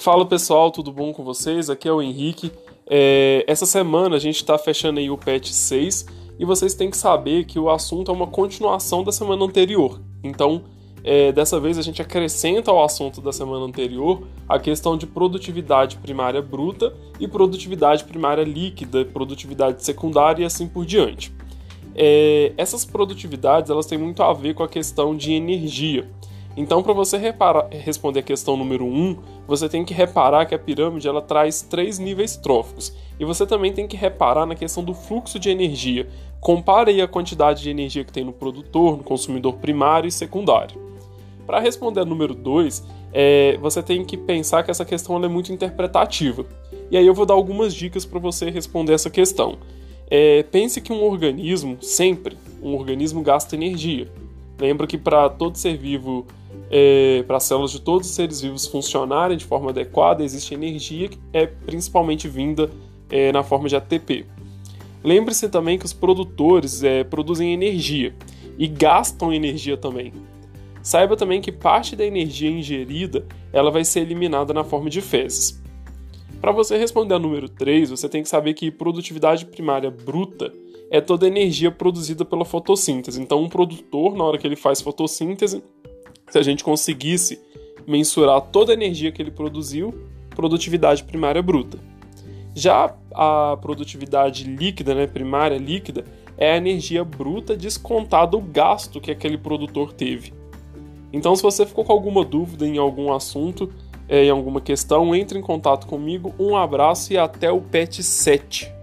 Fala pessoal, tudo bom com vocês? Aqui é o Henrique. É, essa semana a gente está fechando aí o patch 6 e vocês têm que saber que o assunto é uma continuação da semana anterior. Então, é, dessa vez a gente acrescenta ao assunto da semana anterior a questão de produtividade primária bruta e produtividade primária líquida, produtividade secundária e assim por diante. É, essas produtividades elas têm muito a ver com a questão de energia. Então, para você reparar, responder a questão número 1, um, você tem que reparar que a pirâmide ela traz três níveis tróficos. E você também tem que reparar na questão do fluxo de energia. Compare aí a quantidade de energia que tem no produtor, no consumidor primário e secundário. Para responder a número 2, é, você tem que pensar que essa questão é muito interpretativa. E aí eu vou dar algumas dicas para você responder essa questão. É, pense que um organismo, sempre, um organismo gasta energia. Lembra que para todo ser vivo é, para as células de todos os seres vivos funcionarem de forma adequada, existe energia que é principalmente vinda é, na forma de ATP. Lembre-se também que os produtores é, produzem energia e gastam energia também. Saiba também que parte da energia ingerida ela vai ser eliminada na forma de fezes. Para você responder a número 3, você tem que saber que produtividade primária bruta é toda a energia produzida pela fotossíntese. Então, um produtor, na hora que ele faz fotossíntese, se a gente conseguisse mensurar toda a energia que ele produziu, produtividade primária bruta. Já a produtividade líquida, né, primária líquida, é a energia bruta descontada o gasto que aquele produtor teve. Então, se você ficou com alguma dúvida em algum assunto, é, em alguma questão, entre em contato comigo. Um abraço e até o PET 7.